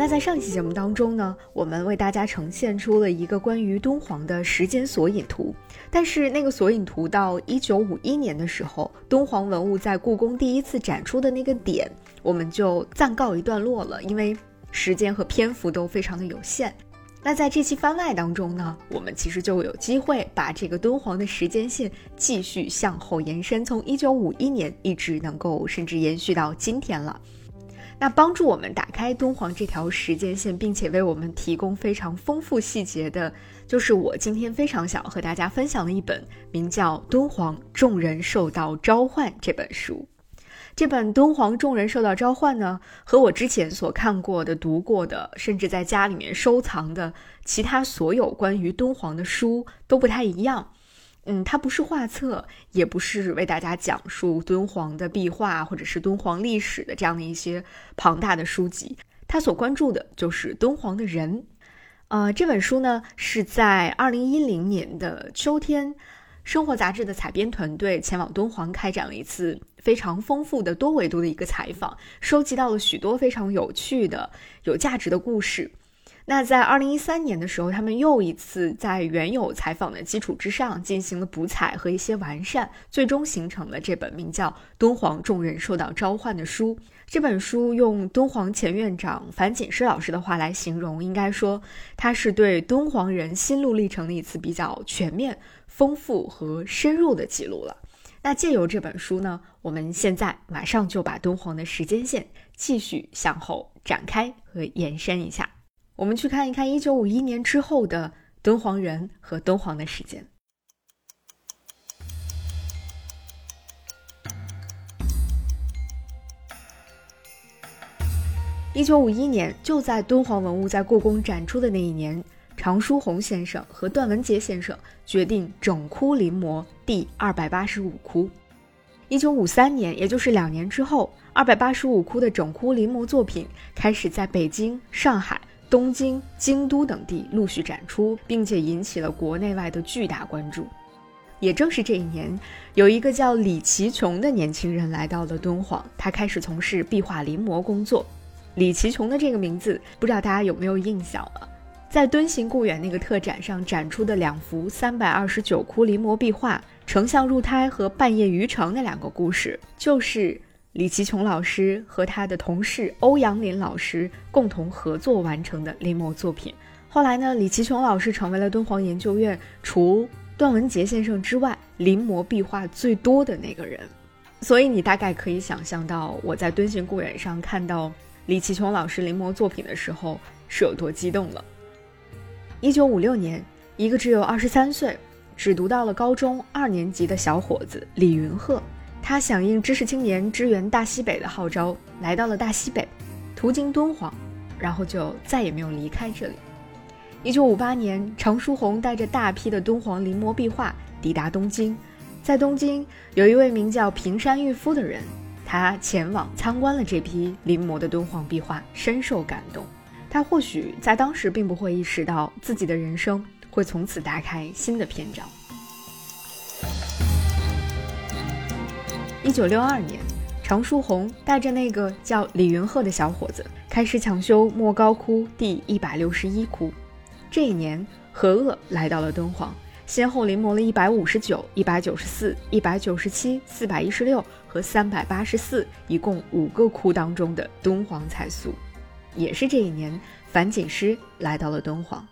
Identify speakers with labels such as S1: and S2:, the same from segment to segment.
S1: 那在上期节目当中呢，我们为大家呈现出了一个关于敦煌的时间索引图，但是那个索引图到一九五一年的时候，敦煌文物在故宫第一次展出的那个点，我们就暂告一段落了，因为时间和篇幅都非常的有限。那在这期番外当中呢，我们其实就有机会把这个敦煌的时间线继续向后延伸，从一九五一年一直能够甚至延续到今天了。那帮助我们打开敦煌这条时间线，并且为我们提供非常丰富细节的，就是我今天非常想和大家分享的一本名叫《敦煌众人受到召唤》这本书。这本《敦煌众人受到召唤》呢，和我之前所看过的、读过的，甚至在家里面收藏的其他所有关于敦煌的书都不太一样。嗯，它不是画册，也不是为大家讲述敦煌的壁画或者是敦煌历史的这样的一些庞大的书籍。它所关注的就是敦煌的人。呃，这本书呢是在二零一零年的秋天，生活杂志的采编团队前往敦煌开展了一次非常丰富的多维度的一个采访，收集到了许多非常有趣的、有价值的故事。那在二零一三年的时候，他们又一次在原有采访的基础之上进行了补采和一些完善，最终形成了这本名叫《敦煌众人受到召唤》的书。这本书用敦煌前院长樊锦诗老师的话来形容，应该说它是对敦煌人心路历程的一次比较全面、丰富和深入的记录了。那借由这本书呢，我们现在马上就把敦煌的时间线继续向后展开和延伸一下。我们去看一看一九五一年之后的敦煌人和敦煌的时间。一九五一年，就在敦煌文物在故宫展出的那一年，常书鸿先生和段文杰先生决定整窟临摹第二百八十五窟。一九五三年，也就是两年之后，二百八十五窟的整窟临摹作品开始在北京、上海。东京、京都等地陆续展出，并且引起了国内外的巨大关注。也正是这一年，有一个叫李其琼的年轻人来到了敦煌，他开始从事壁画临摹工作。李其琼的这个名字，不知道大家有没有印象了？在敦行故园那个特展上展出的两幅三百二十九窟临摹壁画《丞相入胎》和《半夜渔城》那两个故事，就是。李其琼老师和他的同事欧阳林老师共同合作完成的临摹作品。后来呢，李其琼老师成为了敦煌研究院除段文杰先生之外临摹壁画最多的那个人。所以你大概可以想象到我在敦行故园上看到李其琼老师临摹作品的时候是有多激动了。一九五六年，一个只有二十三岁、只读到了高中二年级的小伙子李云鹤。他响应知识青年支援大西北的号召，来到了大西北，途经敦煌，然后就再也没有离开这里。一九五八年，常书鸿带着大批的敦煌临摹壁画抵达东京，在东京有一位名叫平山玉夫的人，他前往参观了这批临摹的敦煌壁画，深受感动。他或许在当时并不会意识到自己的人生会从此打开新的篇章。一九六二年，常书鸿带着那个叫李云鹤的小伙子，开始抢修莫高窟第一百六十一窟。这一年，何鄂来到了敦煌，先后临摹了一百五十九、一百九十四、一百九十七、四百一十六和三百八十四，一共五个窟当中的敦煌彩塑。也是这一年，樊锦诗来到了敦煌。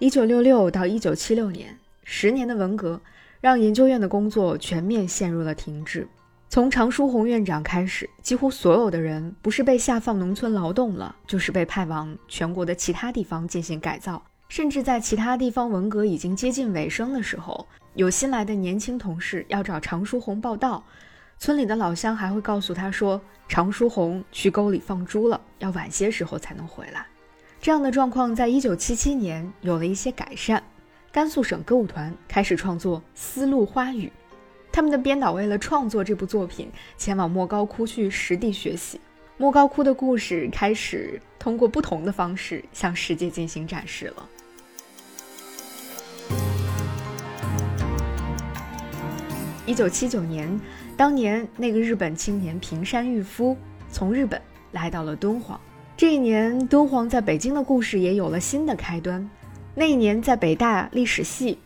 S1: 一九六六到一九七六年，十年的文革让研究院的工作全面陷入了停滞。从常书鸿院长开始，几乎所有的人不是被下放农村劳动了，就是被派往全国的其他地方进行改造。甚至在其他地方文革已经接近尾声的时候，有新来的年轻同事要找常书鸿报道，村里的老乡还会告诉他说，常书鸿去沟里放猪了，要晚些时候才能回来。这样的状况在一九七七年有了一些改善，甘肃省歌舞团开始创作《丝路花语》。他们的编导为了创作这部作品，前往莫高窟去实地学习。莫高窟的故事开始通过不同的方式向世界进行展示了。一九七九年，当年那个日本青年平山玉夫从日本来到了敦煌，这一年，敦煌在北京的故事也有了新的开端。那一年，在北大历史系，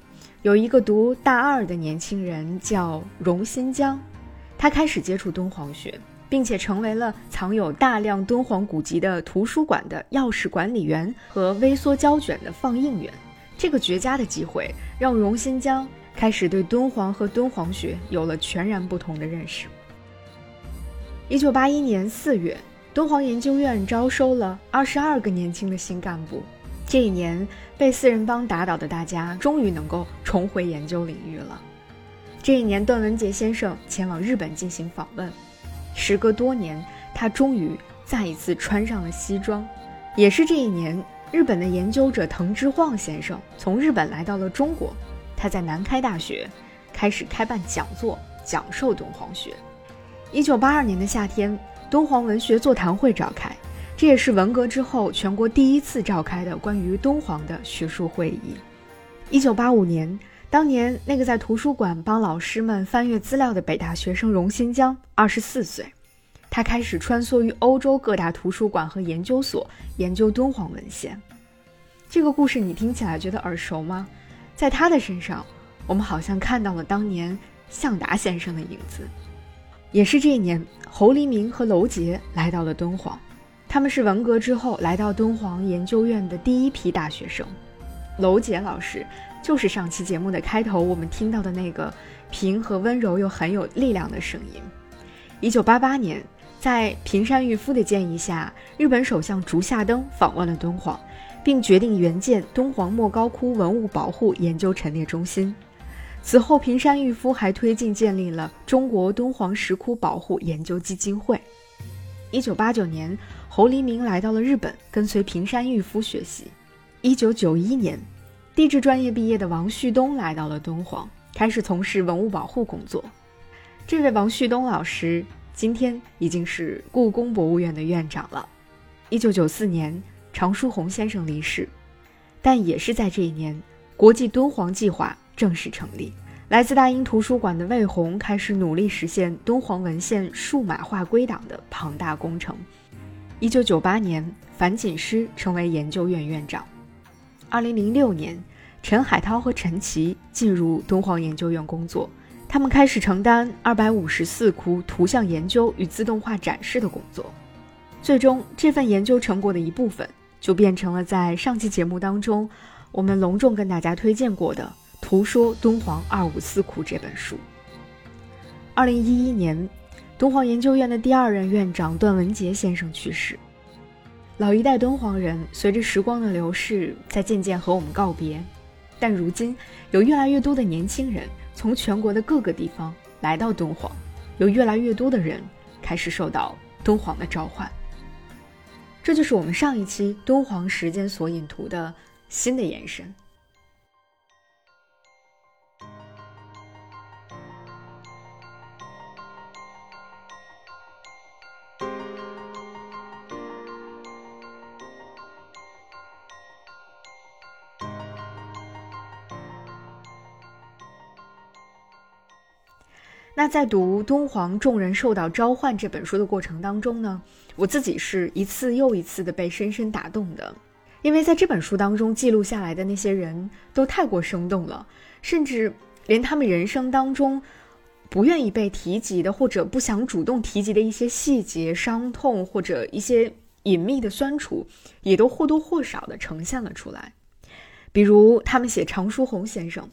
S1: 有一个读大二的年轻人叫荣新疆，他开始接触敦煌学，并且成为了藏有大量敦煌古籍的图书馆的钥匙管理员和微缩胶卷的放映员。这个绝佳的机会，让荣新疆开始对敦煌和敦煌学有了全然不同的认识。一九八一年四月，敦煌研究院招收了二十二个年轻的新干部。这一年，被四人帮打倒的大家终于能够重回研究领域了。这一年，段文杰先生前往日本进行访问。时隔多年，他终于再一次穿上了西装。也是这一年，日本的研究者藤之晃先生从日本来到了中国。他在南开大学开始开办讲座，讲授敦煌学。一九八二年的夏天，敦煌文学座谈会召开，这也是文革之后全国第一次召开的关于敦煌的学术会议。一九八五年，当年那个在图书馆帮老师们翻阅资料的北大学生荣新疆，二十四岁，他开始穿梭于欧洲各大图书馆和研究所，研究敦煌文献。这个故事你听起来觉得耳熟吗？在他的身上，我们好像看到了当年向达先生的影子。也是这一年，侯黎明和娄杰来到了敦煌，他们是文革之后来到敦煌研究院的第一批大学生。娄杰老师就是上期节目的开头我们听到的那个平和温柔又很有力量的声音。一九八八年，在平山郁夫的建议下，日本首相竹下登访问了敦煌，并决定援建敦煌莫高窟文物保护研究陈列中心。此后，平山郁夫还推进建立了中国敦煌石窟保护研究基金会。一九八九年，侯黎明来到了日本，跟随平山郁夫学习。一九九一年，地质专业毕业的王旭东来到了敦煌，开始从事文物保护工作。这位王旭东老师今天已经是故宫博物院的院长了。一九九四年，常书鸿先生离世，但也是在这一年，国际敦煌计划。正式成立。来自大英图书馆的魏红开始努力实现敦煌文献数码化归档的庞大工程。一九九八年，樊锦诗成为研究院院长。二零零六年，陈海涛和陈琦进入敦煌研究院工作，他们开始承担二百五十四窟图像研究与自动化展示的工作。最终，这份研究成果的一部分就变成了在上期节目当中我们隆重跟大家推荐过的。《图说敦煌二五四窟》这本书。二零一一年，敦煌研究院的第二任院长段文杰先生去世。老一代敦煌人随着时光的流逝，在渐渐和我们告别。但如今，有越来越多的年轻人从全国的各个地方来到敦煌，有越来越多的人开始受到敦煌的召唤。这就是我们上一期敦煌时间索引图的新的延伸。那在读《敦煌众人受到召唤》这本书的过程当中呢，我自己是一次又一次的被深深打动的，因为在这本书当中记录下来的那些人都太过生动了，甚至连他们人生当中不愿意被提及的或者不想主动提及的一些细节、伤痛或者一些隐秘的酸楚，也都或多或少的呈现了出来。比如他们写常书鸿先生。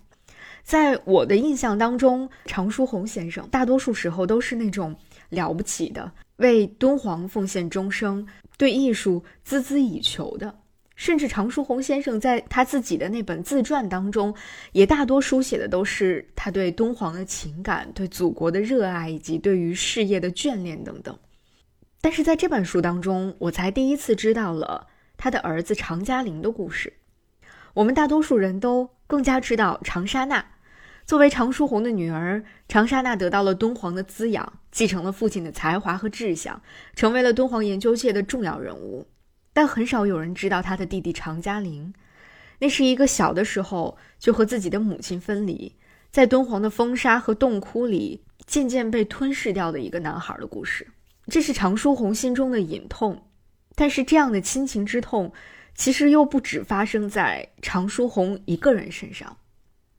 S1: 在我的印象当中，常书鸿先生大多数时候都是那种了不起的，为敦煌奉献终生，对艺术孜孜以求的。甚至常书鸿先生在他自己的那本自传当中，也大多书写的都是他对敦煌的情感、对祖国的热爱以及对于事业的眷恋等等。但是在这本书当中，我才第一次知道了他的儿子常嘉玲的故事。我们大多数人都更加知道长沙娜。作为常书鸿的女儿，长沙娜得到了敦煌的滋养，继承了父亲的才华和志向，成为了敦煌研究界的重要人物。但很少有人知道她的弟弟常嘉玲，那是一个小的时候就和自己的母亲分离，在敦煌的风沙和洞窟里渐渐被吞噬掉的一个男孩的故事。这是常书鸿心中的隐痛，但是这样的亲情之痛，其实又不止发生在常书鸿一个人身上。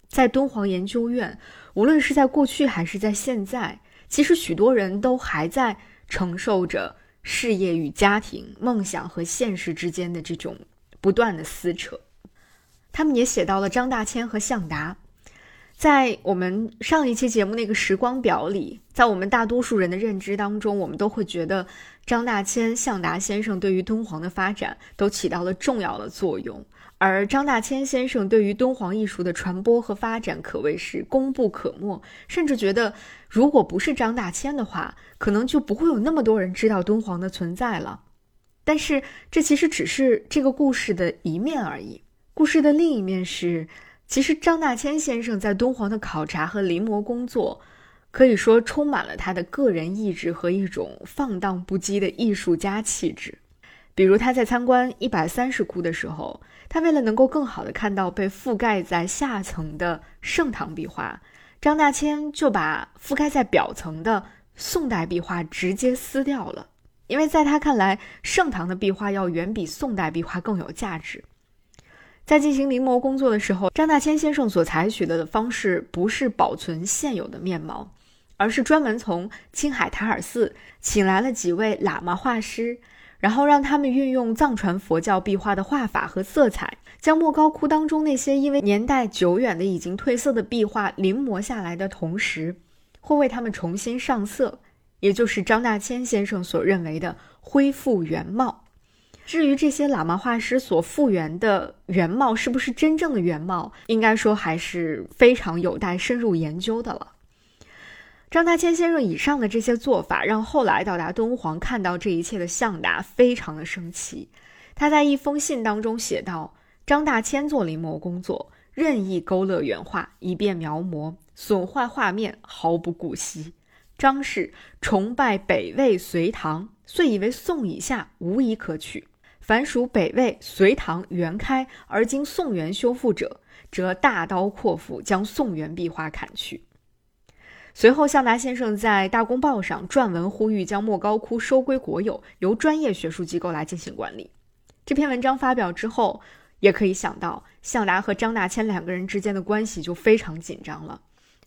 S1: 在敦煌研究院，无论是在过去还是在现在，其实许多人都还在承受着事业与家庭、梦想和现实之间的这种不断的撕扯。他们也写到了张大千和向达。在我们上一期节目那个时光表里，在我们大多数人的认知当中，我们都会觉得张大千、向达先生对于敦煌的发展都起到了重要的作用，而张大千先生对于敦煌艺术的传播和发展可谓是功不可没，甚至觉得如果不是张大千的话，可能就不会有那么多人知道敦煌的存在了。但是这其实只是这个故事的一面而已，故事的另一面是。其实张大千先生在敦煌的考察和临摹工作，可以说充满了他的个人意志和一种放荡不羁的艺术家气质。比如他在参观一百三十窟的时候，他为了能够更好的看到被覆盖在下层的盛唐壁画，张大千就把覆盖在表层的宋代壁画直接撕掉了，因为在他看来，盛唐的壁画要远比宋代壁画更有价值。在进行临摹工作的时候，张大千先生所采取的方式不是保存现有的面貌，而是专门从青海塔尔寺请来了几位喇嘛画师，然后让他们运用藏传佛教壁画的画法和色彩，将莫高窟当中那些因为年代久远的已经褪色的壁画临摹下来的同时，会为他们重新上色，也就是张大千先生所认为的恢复原貌。至于这些喇嘛画师所复原的原貌是不是真正的原貌，应该说还是非常有待深入研究的了。张大千先生以上的这些做法，让后来到达敦煌看到这一切的向达非常的生气。他在一封信当中写道：“张大千做临摹工作，任意勾勒原画，以便描摹，损坏画面，毫不顾惜。张氏崇拜北魏、隋唐，遂以为宋以下无一可取。”凡属北魏、隋唐、元开而经宋元修复者，则大刀阔斧将宋元壁画砍去。随后，向达先生在《大公报》上撰文呼吁将莫高窟收归国有，由专业学术机构来进行管理。这篇文章发表之后，也可以想到向达和张大千两个人之间的关系就非常紧张了。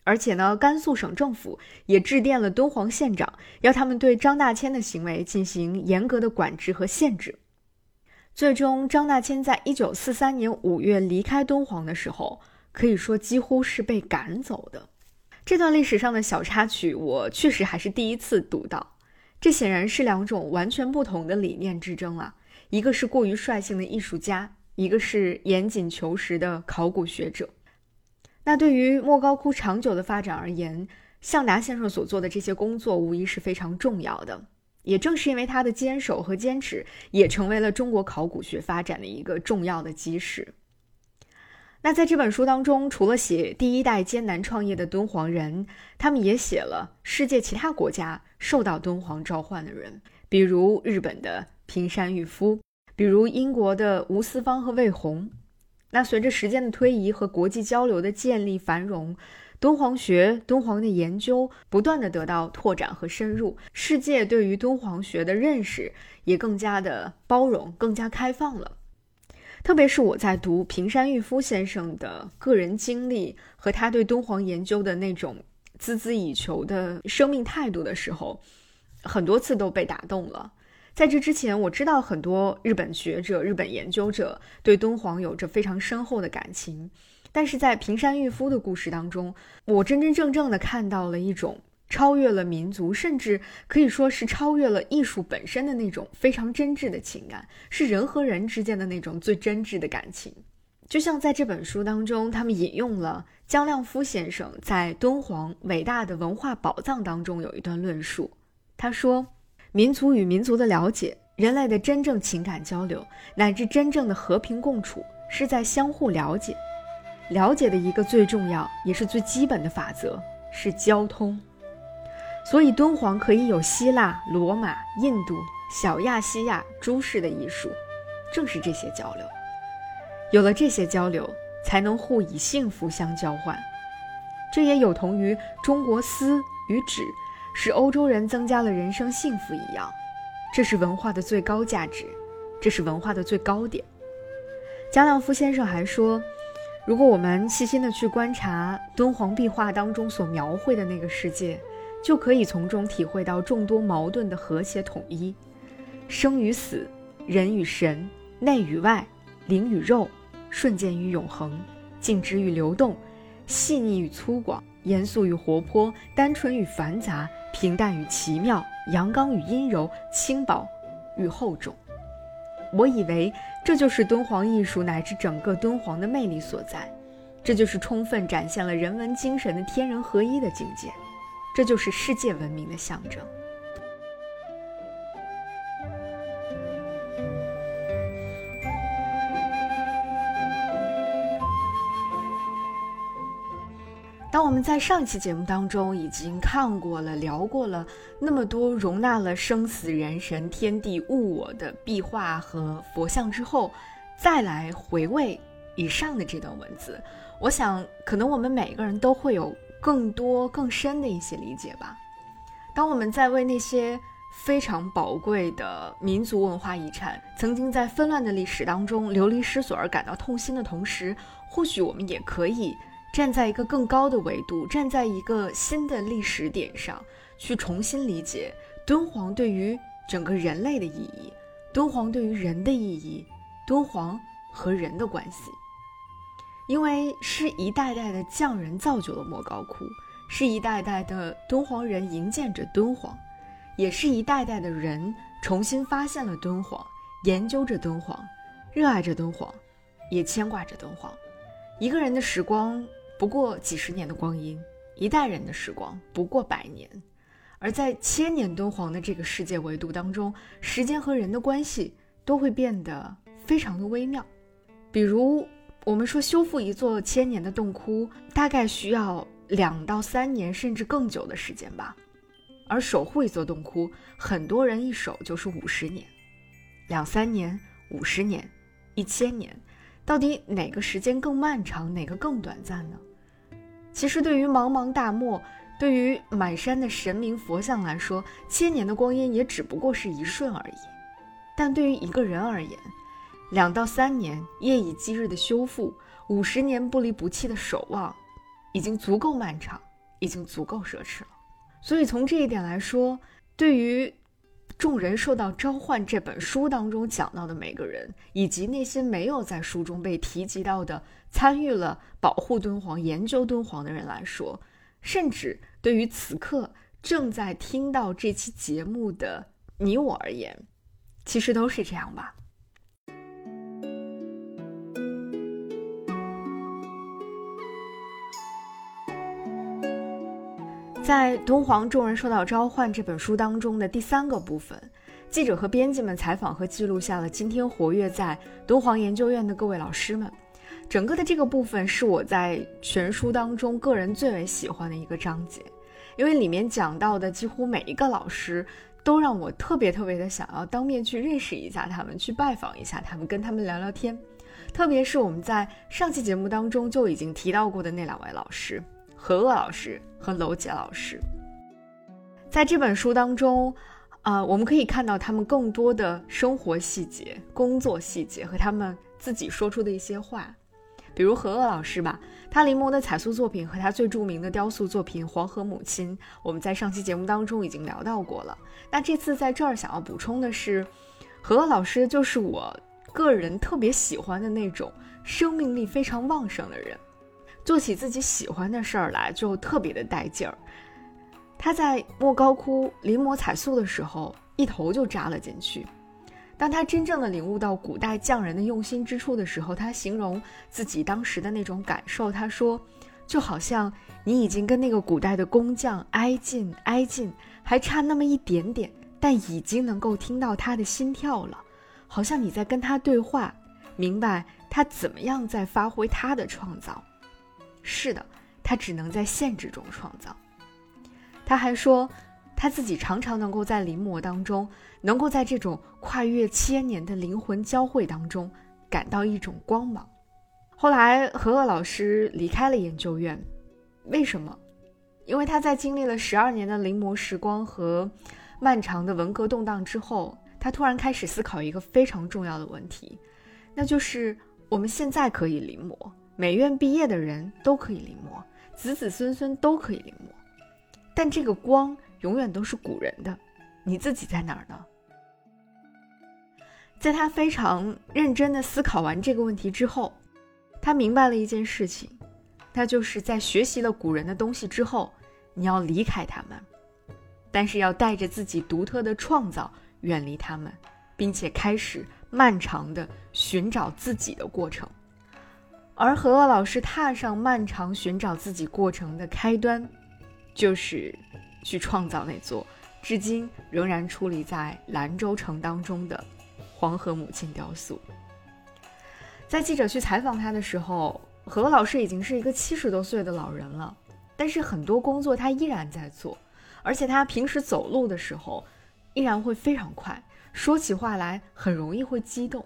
S1: 而且呢，甘肃省政府也致电了敦煌县长，要他们对张大千的行为进行严格的管制和限制。最终，张大千在一九四三年五月离开敦煌的时候，可以说几乎是被赶走的。这段历史上的小插曲，我确实还是第一次读到。这显然是两种完全不同的理念之争啊！一个是过于率性的艺术家，一个是严谨求实的考古学者。那对于莫高窟长久的发展而言，向达先生所做的这些工作，无疑是非常重要的。也正是因为他的坚守和坚持，也成为了中国考古学发展的一个重要的基石。那在这本书当中，除了写第一代艰难创业的敦煌人，他们也写了世界其他国家受到敦煌召唤的人，比如日本的平山裕夫，比如英国的吴思芳和魏红。那随着时间的推移和国际交流的建立繁荣。敦煌学、敦煌的研究不断的得到拓展和深入，世界对于敦煌学的认识也更加的包容、更加开放了。特别是我在读平山玉夫先生的个人经历和他对敦煌研究的那种孜孜以求的生命态度的时候，很多次都被打动了。在这之前，我知道很多日本学者、日本研究者对敦煌有着非常深厚的感情。但是在平山玉夫的故事当中，我真真正正的看到了一种超越了民族，甚至可以说是超越了艺术本身的那种非常真挚的情感，是人和人之间的那种最真挚的感情。就像在这本书当中，他们引用了江亮夫先生在《敦煌伟大的文化宝藏》当中有一段论述，他说：“民族与民族的了解，人类的真正情感交流，乃至真正的和平共处，是在相互了解。”了解的一个最重要也是最基本的法则是交通，所以敦煌可以有希腊、罗马、印度、小亚细亚诸事的艺术，正是这些交流。有了这些交流，才能互以幸福相交换。这也有同于中国丝与纸使欧洲人增加了人生幸福一样，这是文化的最高价值，这是文化的最高点。贾两夫先生还说，如果我们细心的去观察敦煌壁画当中所描绘的那个世界，就可以从中体会到众多矛盾的和谐统一，生与死，人与神，内与外，灵与肉，瞬间与永恒，静止与流动，细腻与粗犷。严肃与活泼，单纯与繁杂，平淡与奇妙，阳刚与阴柔，轻薄与厚重。我以为这就是敦煌艺术乃至整个敦煌的魅力所在，这就是充分展现了人文精神的天人合一的境界，这就是世界文明的象征。当我们在上一期节目当中已经看过了、聊过了那么多容纳了生死、人神、天地、物我的壁画和佛像之后，再来回味以上的这段文字，我想可能我们每个人都会有更多、更深的一些理解吧。当我们在为那些非常宝贵的民族文化遗产曾经在纷乱的历史当中流离失所而感到痛心的同时，或许我们也可以。站在一个更高的维度，站在一个新的历史点上，去重新理解敦煌对于整个人类的意义，敦煌对于人的意义，敦煌和人的关系。因为是一代代的匠人造就了莫高窟，是一代代的敦煌人营建着敦煌，也是一代代的人重新发现了敦煌，研究着敦煌，热爱着敦煌，也牵挂着敦煌。一个人的时光。不过几十年的光阴，一代人的时光不过百年，而在千年敦煌的这个世界维度当中，时间和人的关系都会变得非常的微妙。比如，我们说修复一座千年的洞窟，大概需要两到三年甚至更久的时间吧，而守护一座洞窟，很多人一守就是五十年，两三年、五十年、一千年。到底哪个时间更漫长，哪个更短暂呢？其实，对于茫茫大漠，对于满山的神明佛像来说，千年的光阴也只不过是一瞬而已。但对于一个人而言，两到三年夜以继日的修复，五十年不离不弃的守望，已经足够漫长，已经足够奢侈了。所以，从这一点来说，对于。众人受到召唤这本书当中讲到的每个人，以及那些没有在书中被提及到的参与了保护敦煌、研究敦煌的人来说，甚至对于此刻正在听到这期节目的你我而言，其实都是这样吧。在《敦煌众人受到召唤》这本书当中的第三个部分，记者和编辑们采访和记录下了今天活跃在敦煌研究院的各位老师们。整个的这个部分是我在全书当中个人最为喜欢的一个章节，因为里面讲到的几乎每一个老师，都让我特别特别的想要当面去认识一下他们，去拜访一下他们，跟他们聊聊天。特别是我们在上期节目当中就已经提到过的那两位老师。何鄂老师和娄杰老师，在这本书当中，啊，我们可以看到他们更多的生活细节、工作细节和他们自己说出的一些话。比如何鄂老师吧，他临摹的彩塑作品和他最著名的雕塑作品《黄河母亲》，我们在上期节目当中已经聊到过了。那这次在这儿想要补充的是，何鄂老师就是我个人特别喜欢的那种生命力非常旺盛的人。做起自己喜欢的事儿来就特别的带劲儿。他在莫高窟临摹彩塑的时候，一头就扎了进去。当他真正的领悟到古代匠人的用心之处的时候，他形容自己当时的那种感受，他说：“就好像你已经跟那个古代的工匠挨近挨近，还差那么一点点，但已经能够听到他的心跳了，好像你在跟他对话，明白他怎么样在发挥他的创造。”是的，他只能在限制中创造。他还说，他自己常常能够在临摹当中，能够在这种跨越千年的灵魂交汇当中，感到一种光芒。后来，何鄂老师离开了研究院，为什么？因为他在经历了十二年的临摹时光和漫长的文革动荡之后，他突然开始思考一个非常重要的问题，那就是我们现在可以临摹，美院毕业的人都可以临摹，子子孙孙都可以临摹，但这个光永远都是古人的，你自己在哪儿呢？在他非常认真的思考完这个问题之后，他明白了一件事情，那就是在学习了古人的东西之后，你要离开他们，但是要带着自己独特的创造。远离他们，并且开始漫长的寻找自己的过程。而何鄂老师踏上漫长寻找自己过程的开端，就是去创造那座至今仍然矗立在兰州城当中的黄河母亲雕塑。在记者去采访他的时候，何鄂老师已经是一个七十多岁的老人了，但是很多工作他依然在做，而且他平时走路的时候。依然会非常快，说起话来很容易会激动。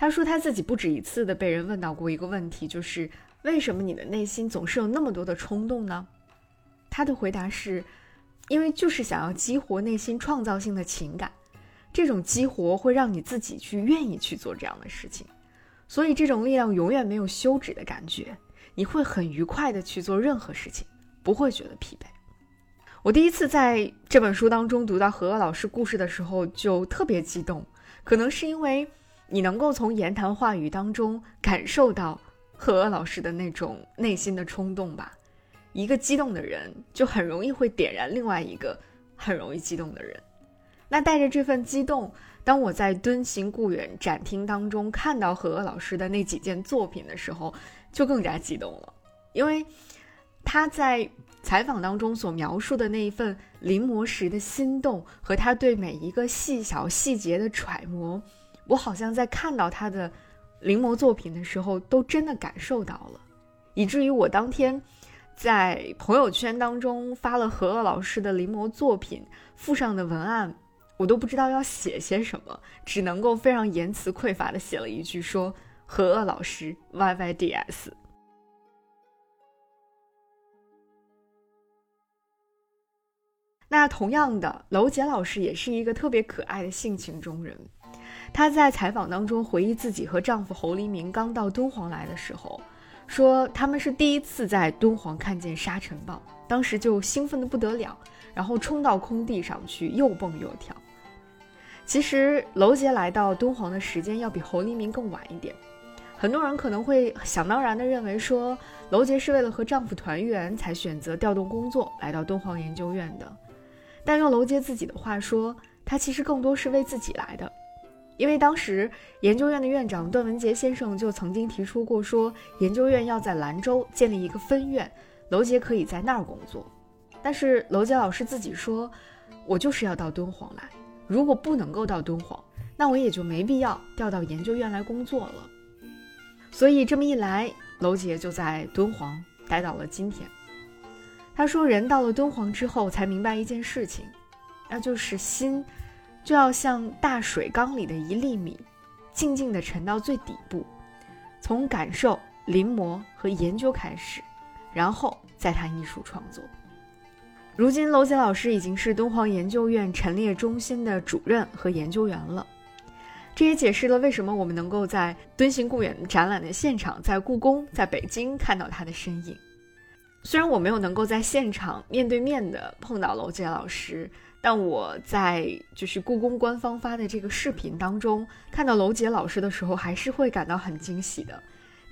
S1: 他说他自己不止一次的被人问到过一个问题，就是为什么你的内心总是有那么多的冲动呢？他的回答是，因为就是想要激活内心创造性的情感，这种激活会让你自己去愿意去做这样的事情，所以这种力量永远没有休止的感觉，你会很愉快的去做任何事情，不会觉得疲惫。我第一次在这本书当中读到何老师故事的时候，就特别激动。可能是因为你能够从言谈话语当中感受到何鄂老师的那种内心的冲动吧。一个激动的人，就很容易会点燃另外一个很容易激动的人。那带着这份激动，当我在敦行故园展厅当中看到何鄂老师的那几件作品的时候，就更加激动了，因为他在。采访当中所描述的那一份临摹时的心动和他对每一个细小细节的揣摩，我好像在看到他的临摹作品的时候，都真的感受到了，以至于我当天在朋友圈当中发了何鄂老师的临摹作品附上的文案，我都不知道要写些什么，只能够非常言辞匮乏的写了一句说何鄂老师 Y Y D S。那同样的，娄杰老师也是一个特别可爱的性情中人。她在采访当中回忆自己和丈夫侯黎明刚到敦煌来的时候，说他们是第一次在敦煌看见沙尘暴，当时就兴奋的不得了，然后冲到空地上去又蹦又跳。其实娄杰来到敦煌的时间要比侯黎明更晚一点，很多人可能会想当然的认为说，娄杰是为了和丈夫团圆才选择调动工作来到敦煌研究院的。但用娄杰自己的话说，他其实更多是为自己来的，因为当时研究院的院长段文杰先生就曾经提出过，说研究院要在兰州建立一个分院，娄杰可以在那儿工作。但是娄杰老师自己说，我就是要到敦煌来，如果不能够到敦煌，那我也就没必要调到研究院来工作了。所以这么一来，娄杰就在敦煌待到了今天。他说：“人到了敦煌之后，才明白一件事情，那就是心，就要像大水缸里的一粒米，静静地沉到最底部，从感受、临摹和研究开始，然后再谈艺术创作。如今，娄杰老师已经是敦煌研究院陈列中心的主任和研究员了。这也解释了为什么我们能够在敦行故园展览的现场，在故宫、在北京看到他的身影。”虽然我没有能够在现场面对面的碰到娄杰老师，但我在就是故宫官方发的这个视频当中看到娄杰老师的时候，还是会感到很惊喜的。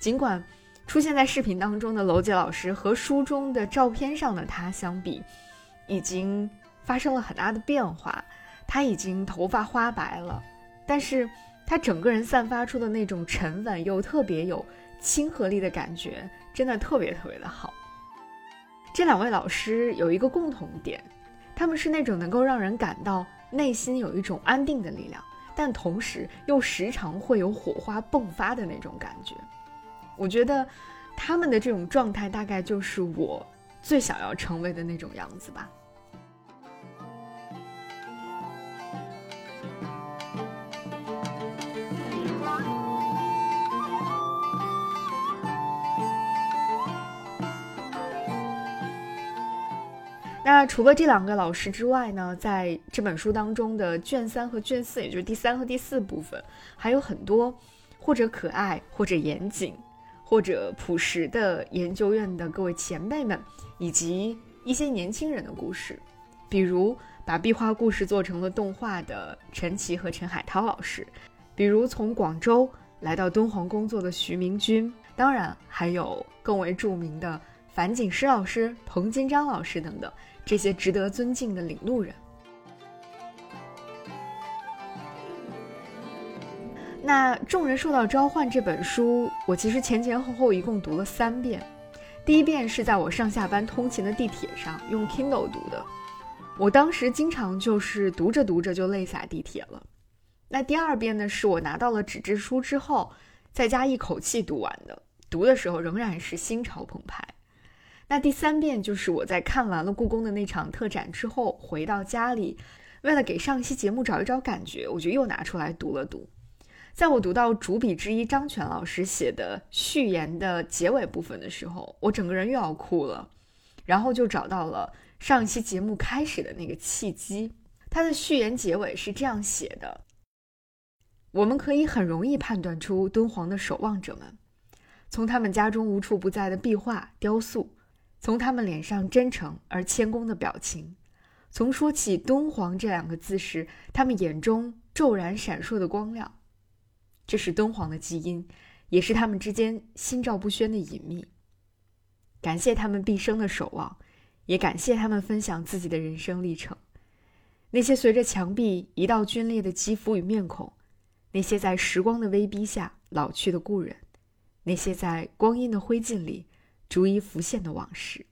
S1: 尽管出现在视频当中的娄杰老师和书中的照片上的他相比，已经发生了很大的变化，他已经头发花白了，但是他整个人散发出的那种沉稳又特别有亲和力的感觉，真的特别特别的好。这两位老师有一个共同点，他们是那种能够让人感到内心有一种安定的力量，但同时又时常会有火花迸发的那种感觉。我觉得他们的这种状态，大概就是我最想要成为的那种样子吧。那除了这两个老师之外呢，在这本书当中的卷三和卷四，也就是第三和第四部分，还有很多或者可爱，或者严谨，或者朴实的研究院的各位前辈们，以及一些年轻人的故事，比如把壁画故事做成了动画的陈奇和陈海涛老师，比如从广州来到敦煌工作的徐明军，当然还有更为著名的。樊锦诗老师、彭金章老师等等，这些值得尊敬的领路人。那《众人受到召唤》这本书，我其实前前后后一共读了三遍。第一遍是在我上下班通勤的地铁上用 Kindle 读的，我当时经常就是读着读着就泪洒地铁了。那第二遍呢，是我拿到了纸质书之后，在家一口气读完的，读的时候仍然是心潮澎湃。那第三遍就是我在看完了故宫的那场特展之后，回到家里，为了给上一期节目找一找感觉，我就又拿出来读了读。在我读到主笔之一张全老师写的序言的结尾部分的时候，我整个人又要哭了，然后就找到了上一期节目开始的那个契机。他的序言结尾是这样写的：我们可以很容易判断出敦煌的守望者们，从他们家中无处不在的壁画、雕塑。从他们脸上真诚而谦恭的表情，从说起“敦煌”这两个字时，他们眼中骤然闪烁的光亮，这是敦煌的基因，也是他们之间心照不宣的隐秘。感谢他们毕生的守望，也感谢他们分享自己的人生历程。那些随着墙壁一道皲裂的肌肤与面孔，那些在时光的威逼下老去的故人，那些在光阴的灰烬里。逐一浮现的往事。